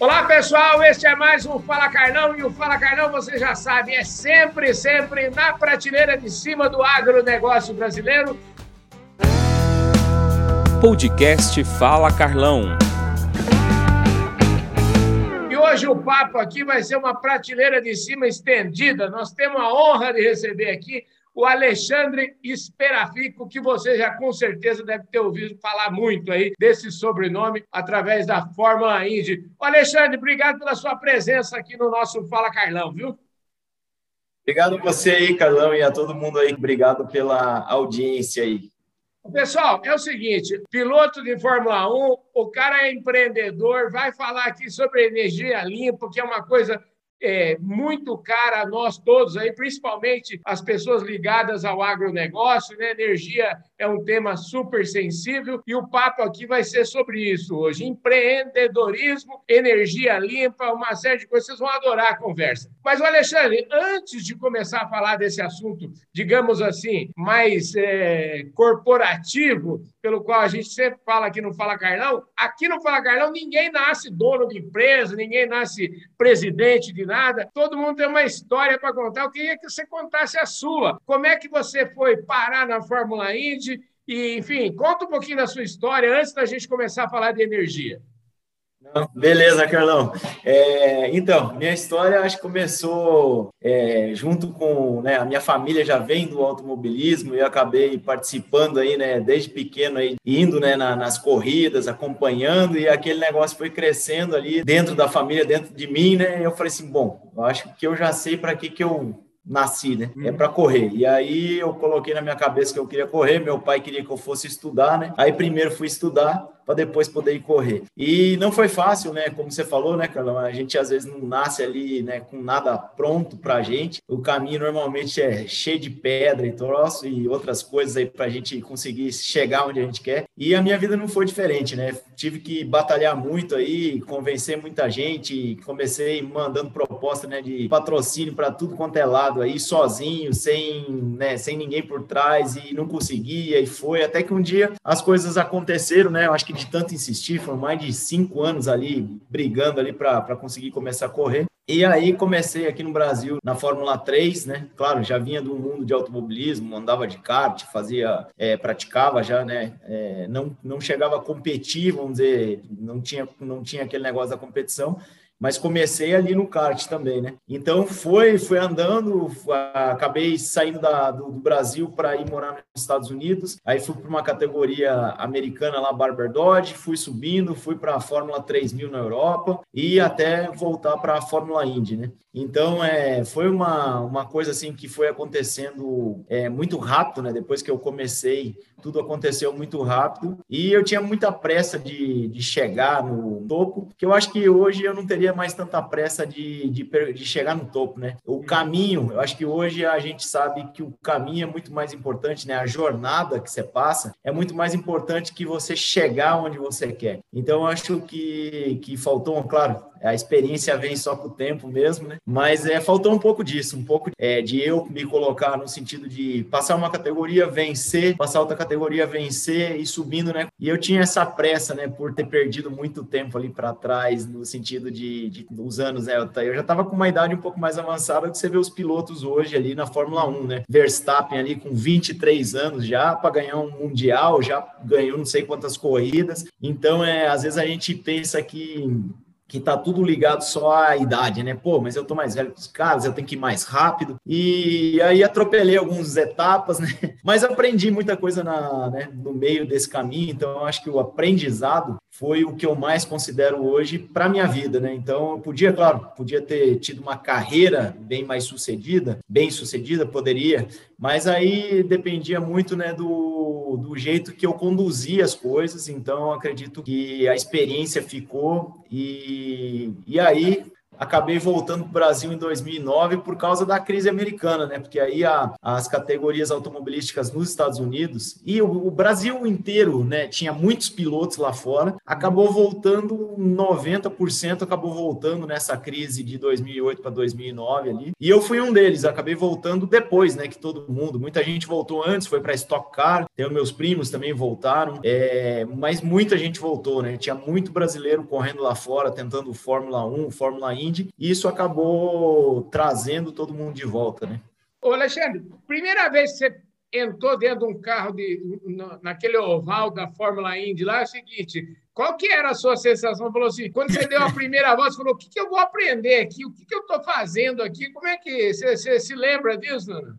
Olá, pessoal. Este é mais um Fala Carlão e o Fala Carlão, você já sabe, é sempre, sempre na prateleira de cima do agronegócio brasileiro. Podcast Fala Carlão. E hoje o papo aqui vai ser uma prateleira de cima estendida. Nós temos a honra de receber aqui o Alexandre Esperafico, que você já com certeza deve ter ouvido falar muito aí desse sobrenome através da Fórmula Indy. O Alexandre, obrigado pela sua presença aqui no nosso Fala Carlão, viu? Obrigado a você aí, Carlão, e a todo mundo aí. Obrigado pela audiência aí. Pessoal, é o seguinte: piloto de Fórmula 1, o cara é empreendedor, vai falar aqui sobre energia limpa, que é uma coisa é, muito cara a nós todos aí, principalmente as pessoas ligadas ao agronegócio, né? Energia é um tema super sensível e o papo aqui vai ser sobre isso hoje: empreendedorismo, energia limpa, uma série de coisas. Vocês vão adorar a conversa. Mas, Alexandre, antes de começar a falar desse assunto, digamos assim, mais é, corporativo, pelo qual a gente sempre fala aqui no Fala Carlão, aqui no Fala Carlão ninguém nasce dono de empresa, ninguém nasce presidente de nada, todo mundo tem uma história para contar. Eu queria que você contasse a sua. Como é que você foi parar na Fórmula Indy? E, enfim, conta um pouquinho da sua história antes da gente começar a falar de energia. Beleza, Carlão. É, então, minha história acho que começou é, junto com né, a minha família já vem do automobilismo e eu acabei participando aí, né, desde pequeno aí, indo né, na, nas corridas, acompanhando e aquele negócio foi crescendo ali dentro da família, dentro de mim, né? Eu falei assim, bom, eu acho que eu já sei para que que eu nasci, né? É para correr. E aí eu coloquei na minha cabeça que eu queria correr, meu pai queria que eu fosse estudar, né? Aí primeiro fui estudar para depois poder ir correr. E não foi fácil, né? Como você falou, né, Carlão? A gente às vezes não nasce ali, né, com nada pronto para a gente. O caminho normalmente é cheio de pedra e troço e outras coisas aí para a gente conseguir chegar onde a gente quer. E a minha vida não foi diferente, né? Tive que batalhar muito aí, convencer muita gente. Comecei mandando proposta, né, de patrocínio para tudo quanto é lado aí, sozinho, sem, né, sem ninguém por trás e não conseguia e foi até que um dia as coisas aconteceram, né? Eu acho que de tanto insistir, foram mais de cinco anos ali brigando ali para conseguir começar a correr. E aí comecei aqui no Brasil na Fórmula 3, né? Claro, já vinha do mundo de automobilismo, andava de kart, fazia, é, praticava já, né? É, não, não chegava a competir, vamos dizer, não tinha, não tinha aquele negócio da competição, mas comecei ali no kart também, né? Então foi, foi andando, acabei saindo da, do, do Brasil para ir morar nos Estados Unidos, aí fui para uma categoria americana lá, Barber Dodge, fui subindo, fui para a Fórmula 3000 na Europa e até voltar para a Fórmula Indy, né? Então é, foi uma, uma coisa assim que foi acontecendo é, muito rápido, né? Depois que eu comecei, tudo aconteceu muito rápido e eu tinha muita pressa de, de chegar no topo, que eu acho que hoje eu não teria teria mais tanta pressa de, de, de, chegar no topo, né? O caminho, eu acho que hoje a gente sabe que o caminho é muito mais importante, né? A jornada que você passa é muito mais importante que você chegar onde você quer. Então, eu acho que, que faltou, claro, a experiência vem só com o tempo mesmo, né? Mas é, faltou um pouco disso, um pouco é, de eu me colocar no sentido de passar uma categoria, vencer, passar outra categoria, vencer e subindo, né? E eu tinha essa pressa, né? Por ter perdido muito tempo ali para trás, no sentido de, de os anos, né? Eu já estava com uma idade um pouco mais avançada que você vê os pilotos hoje ali na Fórmula 1, né? Verstappen ali com 23 anos já para ganhar um mundial, já ganhou não sei quantas corridas. Então, é, às vezes a gente pensa que que tá tudo ligado só à idade, né? Pô, mas eu tô mais velho que os caras, eu tenho que ir mais rápido. E aí atropelei algumas etapas, né? Mas aprendi muita coisa na, né, no meio desse caminho, então eu acho que o aprendizado foi o que eu mais considero hoje para minha vida, né? Então, eu podia, claro, podia ter tido uma carreira bem mais sucedida, bem sucedida, poderia, mas aí dependia muito, né, do, do jeito que eu conduzia as coisas. Então, acredito que a experiência ficou e, e aí acabei voltando para o Brasil em 2009 por causa da crise americana, né? Porque aí a, as categorias automobilísticas nos Estados Unidos e o, o, Brasil inteiro, né? Tinha muitos pilotos lá fora, acabou voltando 90% acabou voltando nessa crise de 2008 para 2009 ali. E eu fui um deles, acabei voltando depois, né? Que todo mundo, muita gente voltou antes, foi para Stock Car, tem meus primos também voltaram, é, mas muita gente voltou, né? Tinha muito brasileiro correndo lá fora, tentando Fórmula 1, Fórmula Indy, e isso acabou trazendo todo mundo de volta, né? Ô, Alexandre, primeira vez que você entrou dentro de um carro de, naquele oval da Fórmula Indy lá, é o seguinte, qual que era a sua sensação? Falou assim, quando você deu a primeira voz, falou, o que, que eu vou aprender aqui? O que, que eu estou fazendo aqui? Como é que você, você se lembra disso, Nana?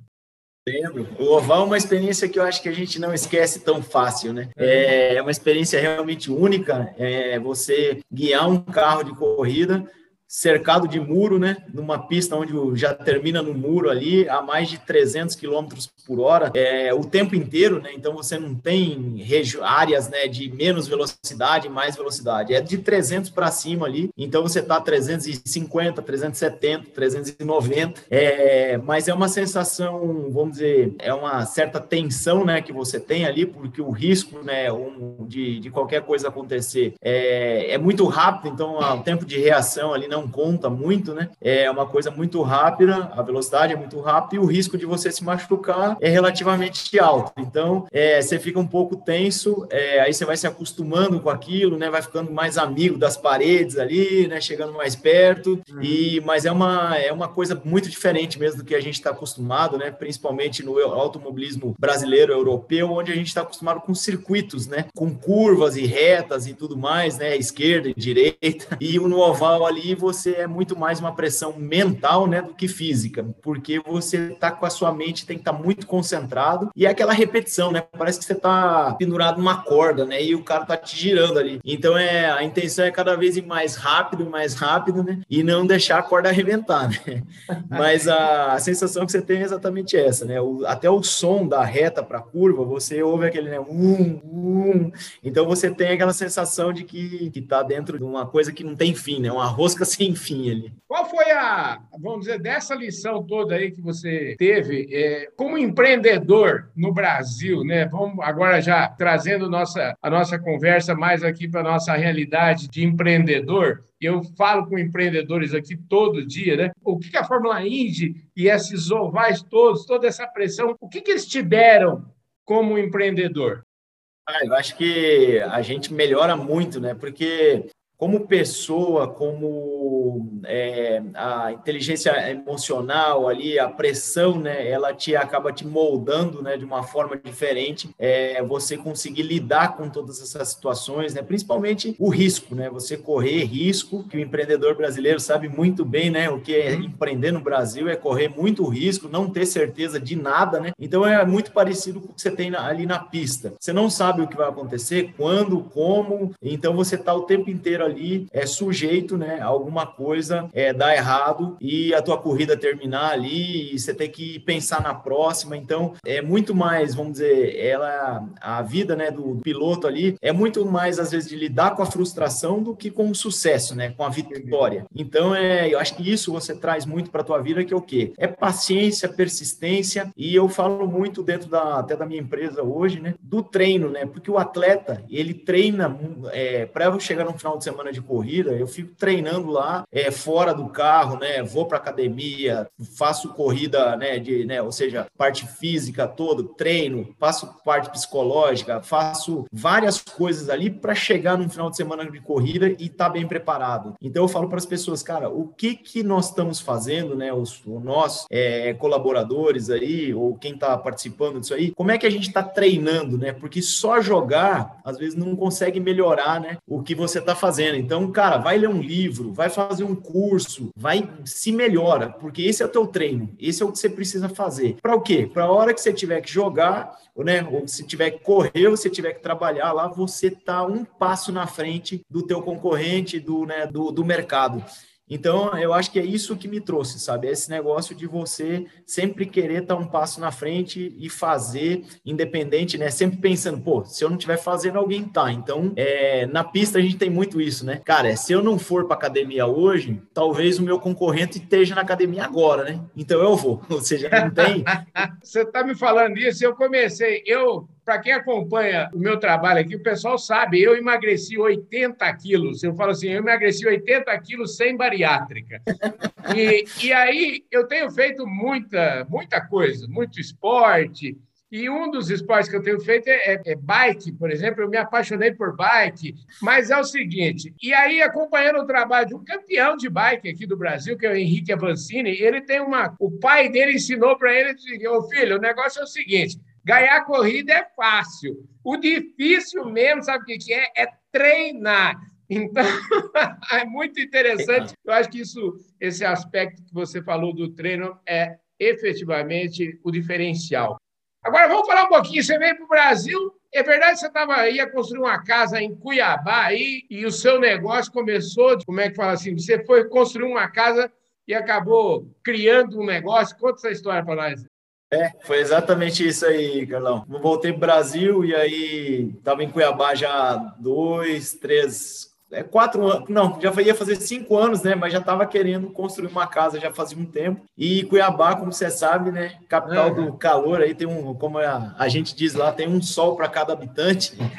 Lembro. O oval é uma experiência que eu acho que a gente não esquece tão fácil, né? É, é uma experiência realmente única. É você guiar um carro de corrida cercado de muro, né? Numa pista onde já termina no muro ali, a mais de 300 km por hora, é, o tempo inteiro, né? Então você não tem áreas, né, de menos velocidade, mais velocidade. É de 300 para cima ali. Então você tá 350, 370, 390. É, mas é uma sensação, vamos dizer, é uma certa tensão, né, que você tem ali, porque o risco, né, um, de, de qualquer coisa acontecer é, é muito rápido. Então o tempo de reação ali não não conta muito, né? É uma coisa muito rápida, a velocidade é muito rápida e o risco de você se machucar é relativamente alto. Então, é, você fica um pouco tenso, é, aí você vai se acostumando com aquilo, né? Vai ficando mais amigo das paredes ali, né? Chegando mais perto. Uhum. E, mas é uma, é uma coisa muito diferente mesmo do que a gente está acostumado, né? Principalmente no automobilismo brasileiro, europeu, onde a gente está acostumado com circuitos, né? Com curvas e retas e tudo mais, né? Esquerda e direita. E no oval ali você você é muito mais uma pressão mental, né, do que física, porque você tá com a sua mente tem que estar tá muito concentrado e é aquela repetição, né? Parece que você tá pendurado numa corda, né? E o cara tá te girando ali. Então é a intenção é cada vez ir mais rápido, mais rápido, né? E não deixar a corda arrebentar, né? Mas a, a sensação que você tem é exatamente essa, né? O, até o som da reta para curva, você ouve aquele né, um, um. Então você tem aquela sensação de que, que tá dentro de uma coisa que não tem fim, né? Uma rosca sem fim ali. Qual foi a, vamos dizer, dessa lição toda aí que você teve é, como empreendedor no Brasil, né? Vamos agora já trazendo nossa, a nossa conversa mais aqui para a nossa realidade de empreendedor. Eu falo com empreendedores aqui todo dia, né? O que a Fórmula Indy e esses ovais todos, toda essa pressão, o que, que eles te deram como empreendedor? Ah, eu acho que a gente melhora muito, né? Porque como pessoa, como é, a inteligência emocional ali, a pressão, né, ela te acaba te moldando, né, de uma forma diferente. É, você conseguir lidar com todas essas situações, né, principalmente o risco, né, você correr risco, que o empreendedor brasileiro sabe muito bem, né, o que é uhum. empreender no Brasil é correr muito risco, não ter certeza de nada, né. Então é muito parecido com o que você tem ali na pista. Você não sabe o que vai acontecer, quando, como. Então você está o tempo inteiro ali é sujeito, né, alguma coisa é, dar errado e a tua corrida terminar ali e você ter que pensar na próxima. Então, é muito mais, vamos dizer, ela a vida, né, do piloto ali é muito mais às vezes de lidar com a frustração do que com o sucesso, né, com a vitória. Então, é, eu acho que isso você traz muito para tua vida que é o quê? É paciência, persistência e eu falo muito dentro da até da minha empresa hoje, né, do treino, né? Porque o atleta, ele treina é, para chegar no final de semana de corrida eu fico treinando lá, é, fora do carro, né? Vou para academia, faço corrida, né? De, né? Ou seja, parte física toda, treino, faço parte psicológica, faço várias coisas ali para chegar no final de semana de corrida e estar tá bem preparado. Então eu falo para as pessoas, cara, o que que nós estamos fazendo, né? Os, os nossos é, colaboradores aí ou quem está participando disso aí, como é que a gente está treinando, né? Porque só jogar às vezes não consegue melhorar, né? O que você está fazendo. Então cara, vai ler um livro, vai fazer um curso, vai se melhora, porque esse é o teu treino, esse é o que você precisa fazer. Para o quê? Para a hora que você tiver que jogar, né, ou se tiver que correr, ou se tiver que trabalhar lá, você tá um passo na frente do teu concorrente, do, né, do, do mercado. Então, eu acho que é isso que me trouxe, sabe? Esse negócio de você sempre querer estar um passo na frente e fazer, independente, né? Sempre pensando, pô, se eu não estiver fazendo, alguém tá. Então, é, na pista a gente tem muito isso, né? Cara, se eu não for para academia hoje, talvez o meu concorrente esteja na academia agora, né? Então eu vou. Ou seja, não tem. você está me falando isso, eu comecei, eu para quem acompanha o meu trabalho aqui, o pessoal sabe, eu emagreci 80 quilos. Eu falo assim, eu emagreci 80 quilos sem bariátrica. E, e aí eu tenho feito muita, muita coisa, muito esporte. E um dos esportes que eu tenho feito é, é, é, bike, por exemplo. Eu me apaixonei por bike. Mas é o seguinte: e aí, acompanhando o trabalho de um campeão de bike aqui do Brasil, que é o Henrique Avancini, ele tem uma. O pai dele ensinou para ele: Ô filho, o negócio é o seguinte Ganhar corrida é fácil. O difícil mesmo, sabe o que é? É treinar. Então, é muito interessante. Eu acho que isso, esse aspecto que você falou do treino é efetivamente o diferencial. Agora, vamos falar um pouquinho. Você veio para o Brasil. É verdade que você estava ia construir uma casa em Cuiabá aí, e o seu negócio começou, como é que fala assim? Você foi construir uma casa e acabou criando um negócio. Conta essa história para nós. É, foi exatamente isso aí, Carlão. Voltei para o Brasil e aí estava em Cuiabá já dois, três, é, quatro anos, não, já ia fazer cinco anos, né? Mas já estava querendo construir uma casa já fazia um tempo. E Cuiabá, como você sabe, né? Capital uhum. do calor, aí tem um, como a, a gente diz lá, tem um sol para cada habitante.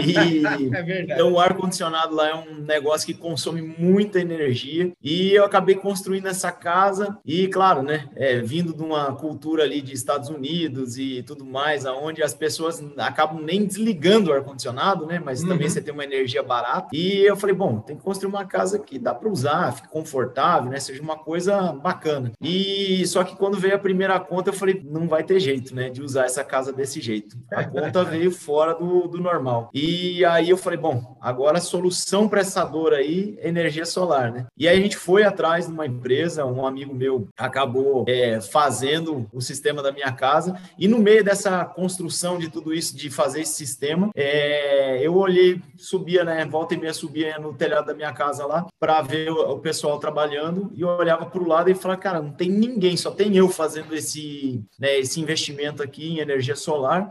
E é então o ar condicionado lá é um negócio que consome muita energia. E eu acabei construindo essa casa e, claro, né? É, vindo de uma cultura ali de Estados Unidos e tudo mais, aonde as pessoas acabam nem desligando o ar condicionado, né? Mas uhum. também você tem uma energia barata. E eu falei, bom, tem que construir uma casa que dá para usar, fique confortável, né? Seja uma coisa bacana. E só que quando veio a primeira conta, eu falei, não vai ter jeito, né? De usar essa casa desse jeito. A conta veio fora do, do normal. E aí eu falei, bom, agora a solução para essa dor aí é energia solar, né? E aí a gente foi atrás de uma empresa, um amigo meu acabou é, fazendo o sistema da minha casa. E no meio dessa construção de tudo isso, de fazer esse sistema, é, eu olhei, subia, né? Volta e meia subia no telhado da minha casa lá para ver o, pessoal trabalhando e eu olhava para o lado e falava, cara, não tem ninguém, só tem eu fazendo esse, né, esse investimento aqui em energia solar.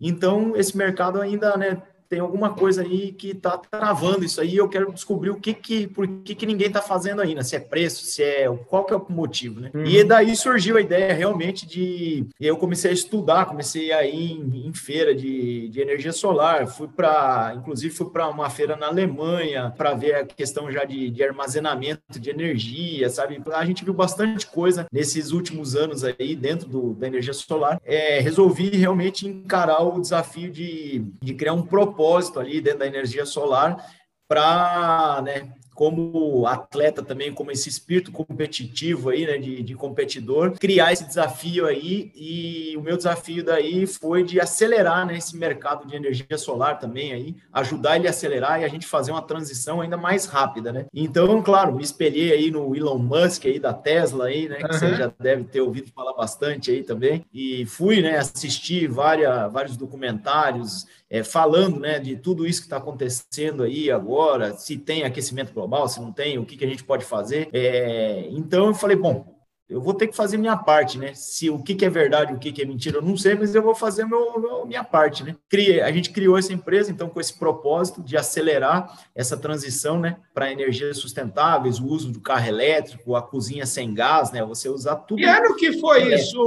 Então, esse mercado ainda, né, tem alguma coisa aí que está travando isso aí. Eu quero descobrir o que que, por que, que ninguém está fazendo ainda, se é preço, se é qual que é o motivo, né? Uhum. E daí surgiu a ideia realmente de eu comecei a estudar, comecei a ir em, em feira de, de energia solar, fui para, inclusive fui para uma feira na Alemanha para ver a questão já de, de armazenamento de energia, sabe? A gente viu bastante coisa nesses últimos anos aí dentro do, da energia solar. É, resolvi realmente encarar o desafio de, de criar um propósito propósito ali dentro da energia solar para né, como atleta também, como esse espírito competitivo aí, né, de, de, competidor, criar esse desafio aí e o meu desafio daí foi de acelerar, né, esse mercado de energia solar também aí, ajudar ele a acelerar e a gente fazer uma transição ainda mais rápida, né? Então, claro, me espelhei aí no Elon Musk aí da Tesla aí, né, que uhum. você já deve ter ouvido falar bastante aí também, e fui, né, assistir várias, vários documentários é, falando né, de tudo isso que está acontecendo aí agora, se tem aquecimento global, se não tem, o que, que a gente pode fazer. É, então eu falei, bom, eu vou ter que fazer minha parte, né? Se o que, que é verdade, o que, que é mentira, eu não sei, mas eu vou fazer meu, meu, minha parte, né? Criei, a gente criou essa empresa, então, com esse propósito de acelerar essa transição, né, para energias sustentáveis, o uso do carro elétrico, a cozinha sem gás, né? Você usar tudo. E ano que foi isso,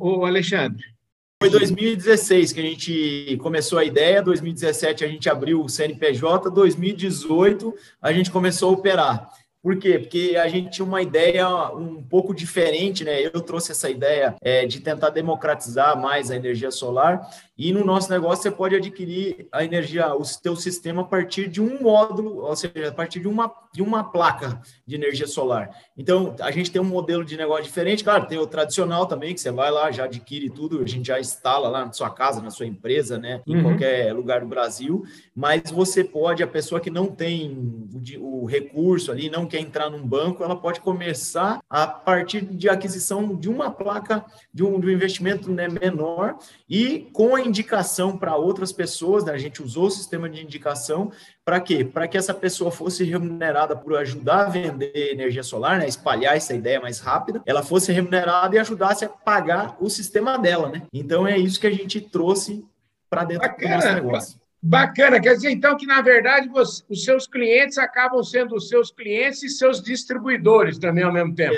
o Alexandre? Foi 2016 que a gente começou a ideia, 2017 a gente abriu o CNPJ, 2018 a gente começou a operar. Por quê? Porque a gente tinha uma ideia um pouco diferente, né? Eu trouxe essa ideia é, de tentar democratizar mais a energia solar e no nosso negócio você pode adquirir a energia, o seu sistema a partir de um módulo, ou seja, a partir de uma, de uma placa de energia solar. Então, a gente tem um modelo de negócio diferente, claro, tem o tradicional também, que você vai lá, já adquire tudo, a gente já instala lá na sua casa, na sua empresa, né? Em uhum. qualquer lugar do Brasil, mas você pode, a pessoa que não tem o, o recurso ali, não quer entrar num banco, ela pode começar a partir de aquisição de uma placa de um, de um investimento né, menor e com a indicação para outras pessoas, né? a gente usou o sistema de indicação para quê? Para que essa pessoa fosse remunerada por ajudar a vender energia solar, né? espalhar essa ideia mais rápida, ela fosse remunerada e ajudasse a pagar o sistema dela. Né? Então é isso que a gente trouxe para dentro Bacana. do nosso negócio. Bacana, quer dizer então que, na verdade, você, os seus clientes acabam sendo os seus clientes e seus distribuidores também ao mesmo tempo.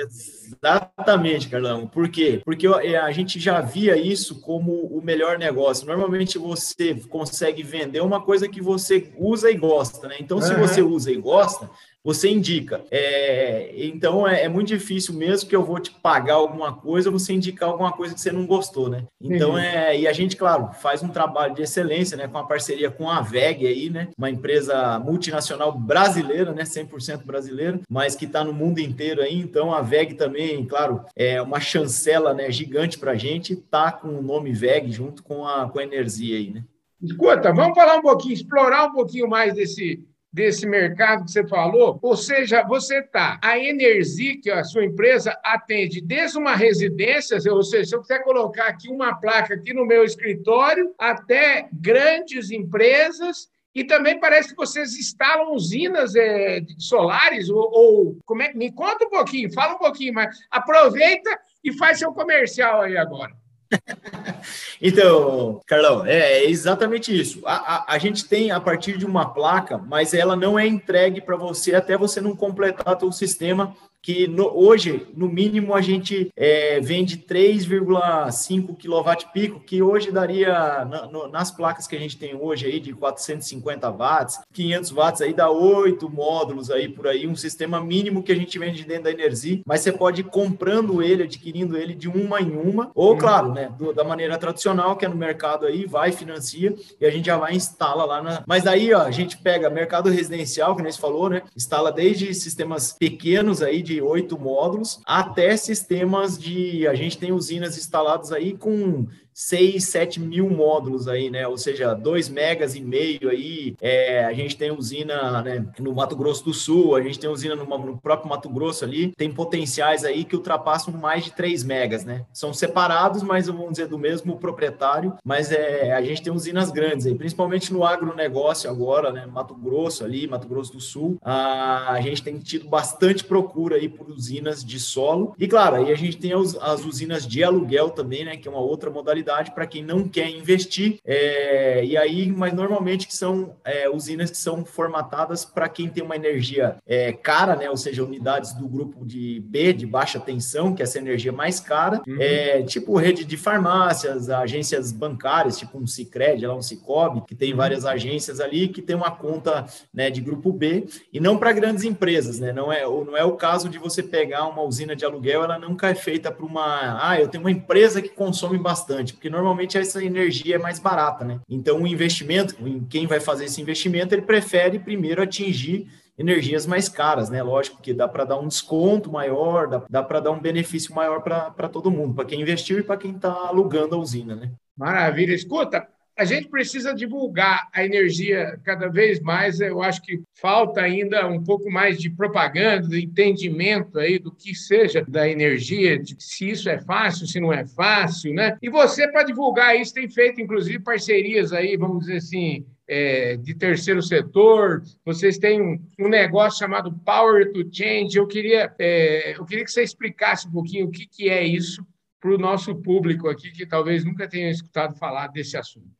Exatamente, Carlão. Por quê? Porque é, a gente já via isso como o melhor negócio. Normalmente você consegue vender uma coisa que você usa e gosta, né? Então, se uhum. você usa e gosta, você indica. É, então é, é, muito difícil mesmo que eu vou te pagar alguma coisa, você indicar alguma coisa que você não gostou, né? Então uhum. é e a gente, claro, faz um trabalho de excelência, né? Com a parceria com a VEG aí, né? Uma empresa multinacional brasileira, né? 100% brasileira, mas que está no mundo inteiro aí. Então a VEG também, claro, é uma chancela, né? Gigante para a gente. Tá com o nome VEG junto com a com a Energia aí, né? Escuta, vamos falar um pouquinho, explorar um pouquinho mais desse desse mercado que você falou, ou seja, você está, a Energy, que a sua empresa atende desde uma residência, ou seja, se eu quiser colocar aqui uma placa aqui no meu escritório, até grandes empresas, e também parece que vocês instalam usinas é, solares, ou, ou, como é me conta um pouquinho, fala um pouquinho, mas aproveita e faz seu comercial aí agora. então, Carlão, é, é exatamente isso. A, a, a, gente tem a partir de uma placa, mas ela não é entregue para você até você não completar o sistema que no, hoje, no mínimo, a gente é, vende 3,5 kWp, que hoje daria, na, no, nas placas que a gente tem hoje aí, de 450 watts, 500 watts aí, dá oito módulos aí por aí, um sistema mínimo que a gente vende dentro da Energia, mas você pode ir comprando ele, adquirindo ele de uma em uma, ou, uhum. claro, né, do, da maneira tradicional, que é no mercado aí, vai, financia, e a gente já vai instala lá na... Mas aí, ó, a gente pega mercado residencial, que nem você falou, né, instala desde sistemas pequenos aí, de oito módulos, até sistemas de. A gente tem usinas instaladas aí com 6, 7 mil módulos aí, né? Ou seja, 2 megas e meio aí. É, a gente tem usina né, no Mato Grosso do Sul, a gente tem usina no, no, próprio Mato Grosso ali. Tem potenciais aí que ultrapassam mais de 3 megas, né? São separados, mas vamos dizer do mesmo proprietário, mas é, a gente tem usinas grandes aí, principalmente no agronegócio agora, né? Mato Grosso ali, Mato Grosso do Sul. A, a gente tem tido bastante procura aí por usinas de solo. E claro, aí a gente tem as, as usinas de aluguel também, né? Que é uma outra modalidade para quem não quer investir. É, e aí, mas normalmente que são é, usinas que são formatadas para quem tem uma energia é, cara, né? Ou seja, unidades do grupo de B, de baixa tensão, que é essa energia mais cara, uhum. é, tipo rede de farmácias, agências bancárias, tipo um Cicred, lá um Cicobi, que tem uhum. várias agências ali que tem uma conta né, de grupo B, e não para grandes empresas, né? Não é, não é o caso de você pegar uma usina de aluguel, ela nunca é feita para uma. Ah, eu tenho uma empresa que consome bastante porque normalmente essa energia é mais barata, né? Então, o investimento, em quem vai fazer esse investimento, ele prefere primeiro atingir energias mais caras, né? Lógico que dá para dar um desconto maior, dá, dá para dar um benefício maior para todo mundo, para quem investiu e para quem está alugando a usina, né? Maravilha. Escuta, a gente precisa divulgar a energia cada vez mais. Eu acho que falta ainda um pouco mais de propaganda, de entendimento aí do que seja da energia, de se isso é fácil, se não é fácil, né? E você, para divulgar isso, tem feito, inclusive, parcerias aí, vamos dizer assim, é, de terceiro setor, vocês têm um, um, negócio chamado Power to Change. Eu queria, é, eu queria que você explicasse um pouquinho o que, que é isso para o nosso público aqui, que talvez nunca tenha escutado falar desse assunto.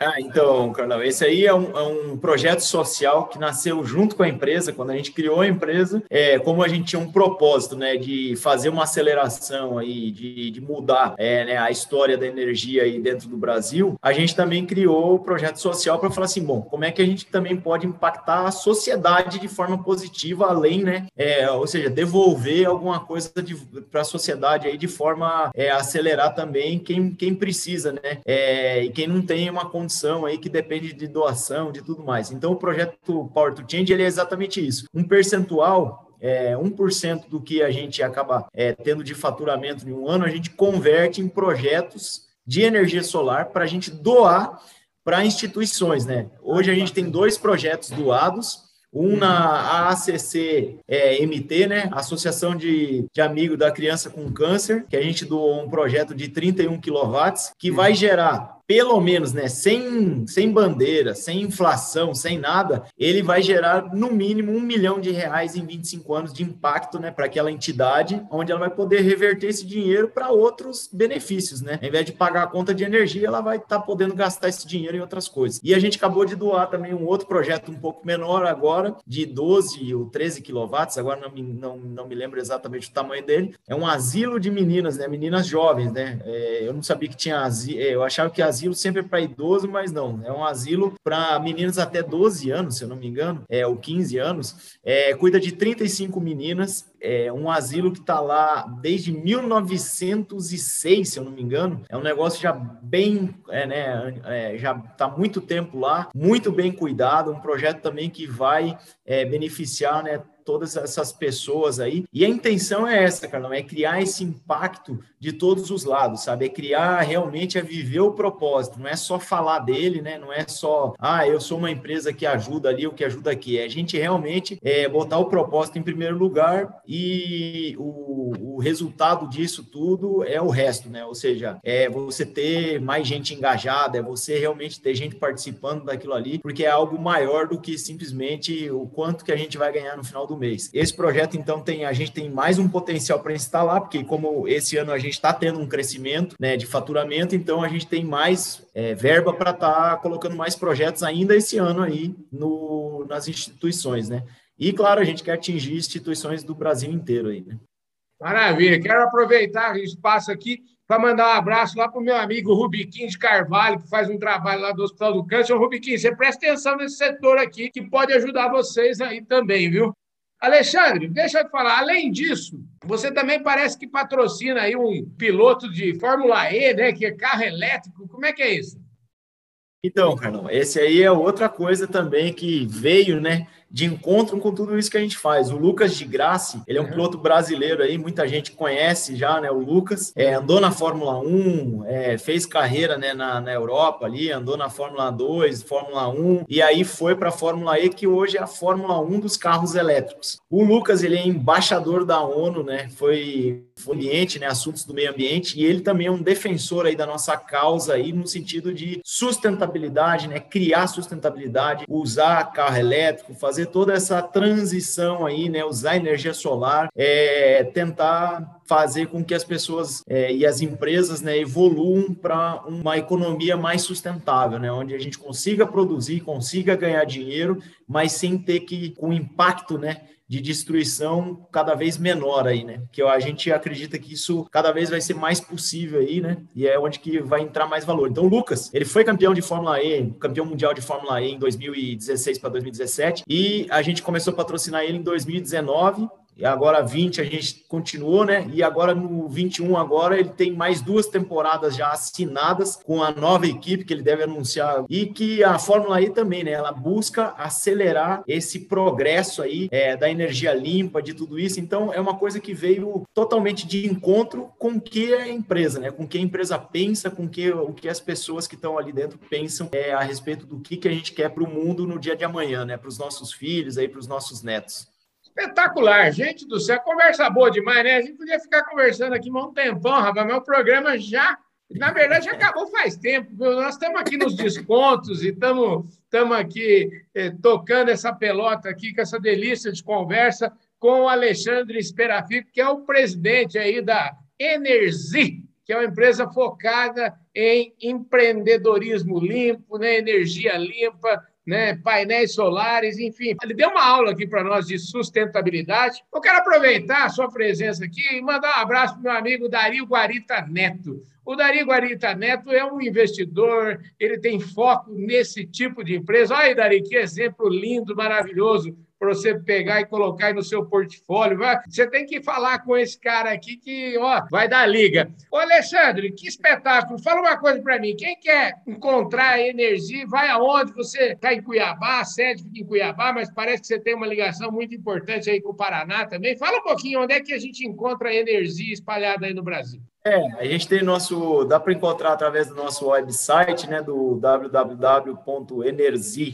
Ah, então, Carlão, esse aí é um, é um, projeto social que nasceu junto com a empresa, quando a gente criou a empresa, é, como a gente tinha um propósito, né, de fazer uma aceleração aí, de, de mudar é, né, a história da energia aí dentro do Brasil, a gente também criou o projeto social para falar assim, bom, como é que a gente também pode impactar a sociedade de forma positiva, além, né, é, ou seja, devolver alguma coisa para a sociedade aí de forma é, acelerar também quem, quem precisa, né, é, e quem não tem uma condição aí que depende de doação, de tudo mais. Então, o projeto Power to Change ele é exatamente isso. Um percentual é, 1% do que a gente acaba é, tendo de faturamento em um ano, a gente converte em projetos de energia solar para a gente doar para instituições, né? Hoje a gente tem dois projetos doados. um na ACC é, né? Associação de, de Amigos da Criança com Câncer, que a gente doou um projeto de 31 quilowatts, que vai gerar pelo menos, né, sem, sem bandeira, sem inflação, sem nada, ele vai gerar no mínimo um milhão de reais em 25 anos de impacto, né, para aquela entidade, onde ela vai poder reverter esse dinheiro para outros benefícios, né? Ao invés de pagar a conta de energia, ela vai estar tá podendo gastar esse dinheiro em outras coisas. E a gente acabou de doar também um outro projeto um pouco menor agora, de 12 ou 13 quilowatts, agora não me, não, não me lembro exatamente o tamanho dele. É um asilo de meninas, né? Meninas jovens, né? É, eu não sabia que tinha asilo, é, eu achava que asilo sempre para idoso, mas não. É um asilo para meninas até 12 anos, se eu não me engano, é, ou 15 anos. É, cuida de 35 meninas. É um asilo que está lá desde 1906, se eu não me engano. É um negócio já bem, é, né, é, já está muito tempo lá, muito bem cuidado. Um projeto também que vai é, beneficiar, né, todas essas pessoas aí. E a intenção é essa, Carlão, é criar esse impacto de todos os lados, sabe? É criar realmente, é viver o propósito, não é só falar dele, né? Não é só, ah, eu sou uma empresa que ajuda ali, o que ajuda aqui. É a gente realmente é, botar o propósito em primeiro lugar e o, o resultado disso tudo é o resto, né? Ou seja, é você ter mais gente engajada, é você realmente ter gente participando daquilo ali, porque é algo maior do que simplesmente o quanto que a gente vai ganhar no final do do mês. Esse projeto, então, tem a gente tem mais um potencial para instalar, porque como esse ano a gente está tendo um crescimento né, de faturamento, então a gente tem mais é, verba para estar tá colocando mais projetos ainda esse ano aí no, nas instituições, né? E, claro, a gente quer atingir instituições do Brasil inteiro aí, né? Maravilha. Quero aproveitar o espaço aqui para mandar um abraço lá para o meu amigo Rubiquim de Carvalho, que faz um trabalho lá do Hospital do Câncer. Rubiquim, você presta atenção nesse setor aqui, que pode ajudar vocês aí também, viu? Alexandre, deixa eu falar, além disso, você também parece que patrocina aí um piloto de Fórmula E, né, que é carro elétrico. Como é que é isso? Então, Carlão, esse aí é outra coisa também que veio, né, de encontro com tudo isso que a gente faz. O Lucas de Grassi, ele é um uhum. piloto brasileiro aí, muita gente conhece já, né? O Lucas é, andou na Fórmula 1, é, fez carreira né, na, na Europa ali, andou na Fórmula 2, Fórmula 1, e aí foi para a Fórmula E, que hoje é a Fórmula 1 dos carros elétricos. O Lucas, ele é embaixador da ONU, né? Foi ambiente, né, assuntos do meio ambiente, e ele também é um defensor aí da nossa causa aí no sentido de sustentabilidade, né, criar sustentabilidade, usar carro elétrico, fazer toda essa transição aí, né, usar energia solar, é, tentar fazer com que as pessoas é, e as empresas né, evoluam para uma economia mais sustentável, né, onde a gente consiga produzir, consiga ganhar dinheiro, mas sem ter que, com impacto, né, de destruição cada vez menor aí, né? Que a gente acredita que isso cada vez vai ser mais possível aí, né? E é onde que vai entrar mais valor. Então, o Lucas, ele foi campeão de Fórmula E, campeão mundial de Fórmula E em 2016 para 2017, e a gente começou a patrocinar ele em 2019 e agora 20 a gente continuou, né? E agora no 21 agora ele tem mais duas temporadas já assinadas com a nova equipe que ele deve anunciar e que a Fórmula E também, né? Ela busca acelerar esse progresso aí é, da energia limpa, de tudo isso. Então é uma coisa que veio totalmente de encontro com que a empresa, né? Com que a empresa pensa, com que, o que as pessoas que estão ali dentro pensam é, a respeito do que, que a gente quer para o mundo no dia de amanhã, né? Para os nossos filhos aí, para os nossos netos. Espetacular, gente do céu, conversa boa demais, né? A gente podia ficar conversando aqui um tempão, rapaz, mas o programa já, na verdade, já acabou faz tempo. Nós estamos aqui nos descontos e estamos aqui eh, tocando essa pelota aqui, com essa delícia de conversa com o Alexandre Esperafico, que é o presidente aí da Energy, que é uma empresa focada em empreendedorismo limpo, né? energia limpa, né, painéis solares, enfim. Ele deu uma aula aqui para nós de sustentabilidade. Eu quero aproveitar a sua presença aqui e mandar um abraço para meu amigo Dario Guarita Neto. O Dario Guarita Neto é um investidor, ele tem foco nesse tipo de empresa. Olha aí, Dari, que exemplo lindo, maravilhoso para você pegar e colocar aí no seu portfólio. Você tem que falar com esse cara aqui que ó, vai dar liga. Ô, Alexandre, que espetáculo. Fala uma coisa para mim. Quem quer encontrar energia, vai aonde? Você está em Cuiabá, sede fica em Cuiabá, mas parece que você tem uma ligação muito importante aí com o Paraná também. Fala um pouquinho onde é que a gente encontra energia espalhada aí no Brasil. É, a gente tem nosso, dá para encontrar através do nosso website, né, do www.energy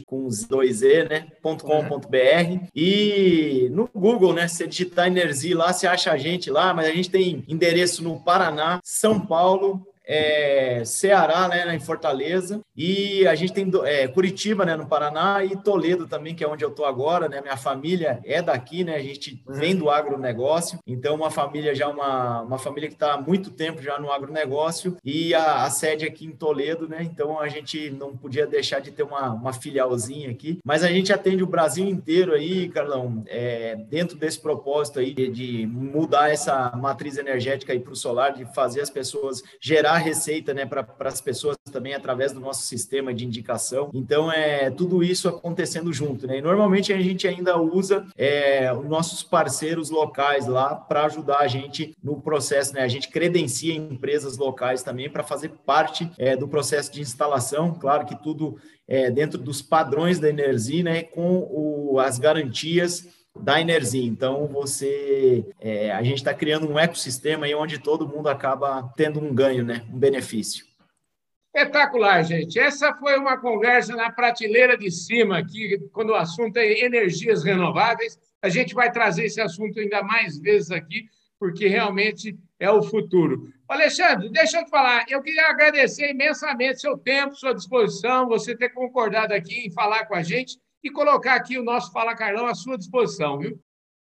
com os dois e, né, .com.br e no Google, né, se digitar Energy lá, você acha a gente lá, mas a gente tem endereço no Paraná, São Paulo, é, Ceará, né, em Fortaleza, e a gente tem é, Curitiba, né, no Paraná, e Toledo também, que é onde eu estou agora, né, minha família é daqui, né, a gente uhum. vem do agronegócio, então uma família já, uma, uma família que está há muito tempo já no agronegócio, e a, a, sede aqui em Toledo, né, então a gente não podia deixar de ter uma, uma filialzinha aqui, mas a gente atende o Brasil inteiro aí, Carlão, é, dentro desse propósito aí de, de mudar essa matriz energética aí para o solar, de fazer as pessoas gerar receita né, para as pessoas também através do nosso sistema de indicação. Então, é tudo isso acontecendo junto. Né? E normalmente a gente ainda usa é, os nossos parceiros locais lá para ajudar a gente no processo. Né? A gente credencia empresas locais também para fazer parte é, do processo de instalação. Claro que tudo é, dentro dos padrões da Energia, né, com o, as garantias da Energia. Então, você, é, a gente está criando um ecossistema aí onde todo mundo acaba tendo um ganho, né? um benefício. Espetacular, gente. Essa foi uma conversa na prateleira de cima aqui, quando o assunto é energias renováveis. A gente vai trazer esse assunto ainda mais vezes aqui, porque realmente é o futuro. Alexandre, deixa eu te falar, eu queria agradecer imensamente seu tempo, sua disposição, você ter concordado aqui em falar com a gente e colocar aqui o nosso Fala Carlão à sua disposição, viu?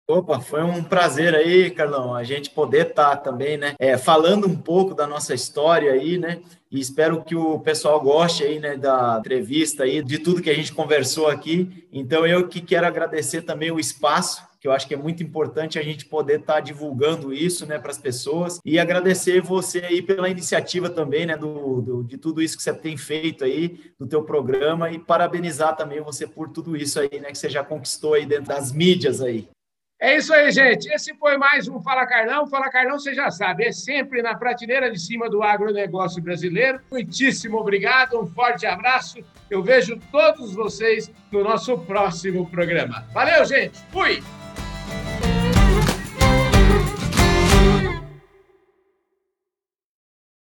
Opa, foi um prazer aí, Carlão, a gente poder estar tá também, né, é, falando um pouco da nossa história aí, né, e espero que o pessoal goste aí, né, da entrevista aí, de tudo que a gente conversou aqui. Então, eu que quero agradecer também o espaço, que eu acho que é muito importante a gente poder estar tá divulgando isso, né, para as pessoas e agradecer você aí pela iniciativa também, né, do, do, de tudo isso que você tem feito aí, do teu programa e parabenizar também você por tudo isso aí, né, que você já conquistou aí dentro das mídias aí. É isso aí, gente. Esse foi mais um Fala Carlão. Fala Carlão, você já sabe, é sempre na prateleira de cima do agronegócio brasileiro. Muitíssimo obrigado, um forte abraço. Eu vejo todos vocês no nosso próximo programa. Valeu, gente. Fui!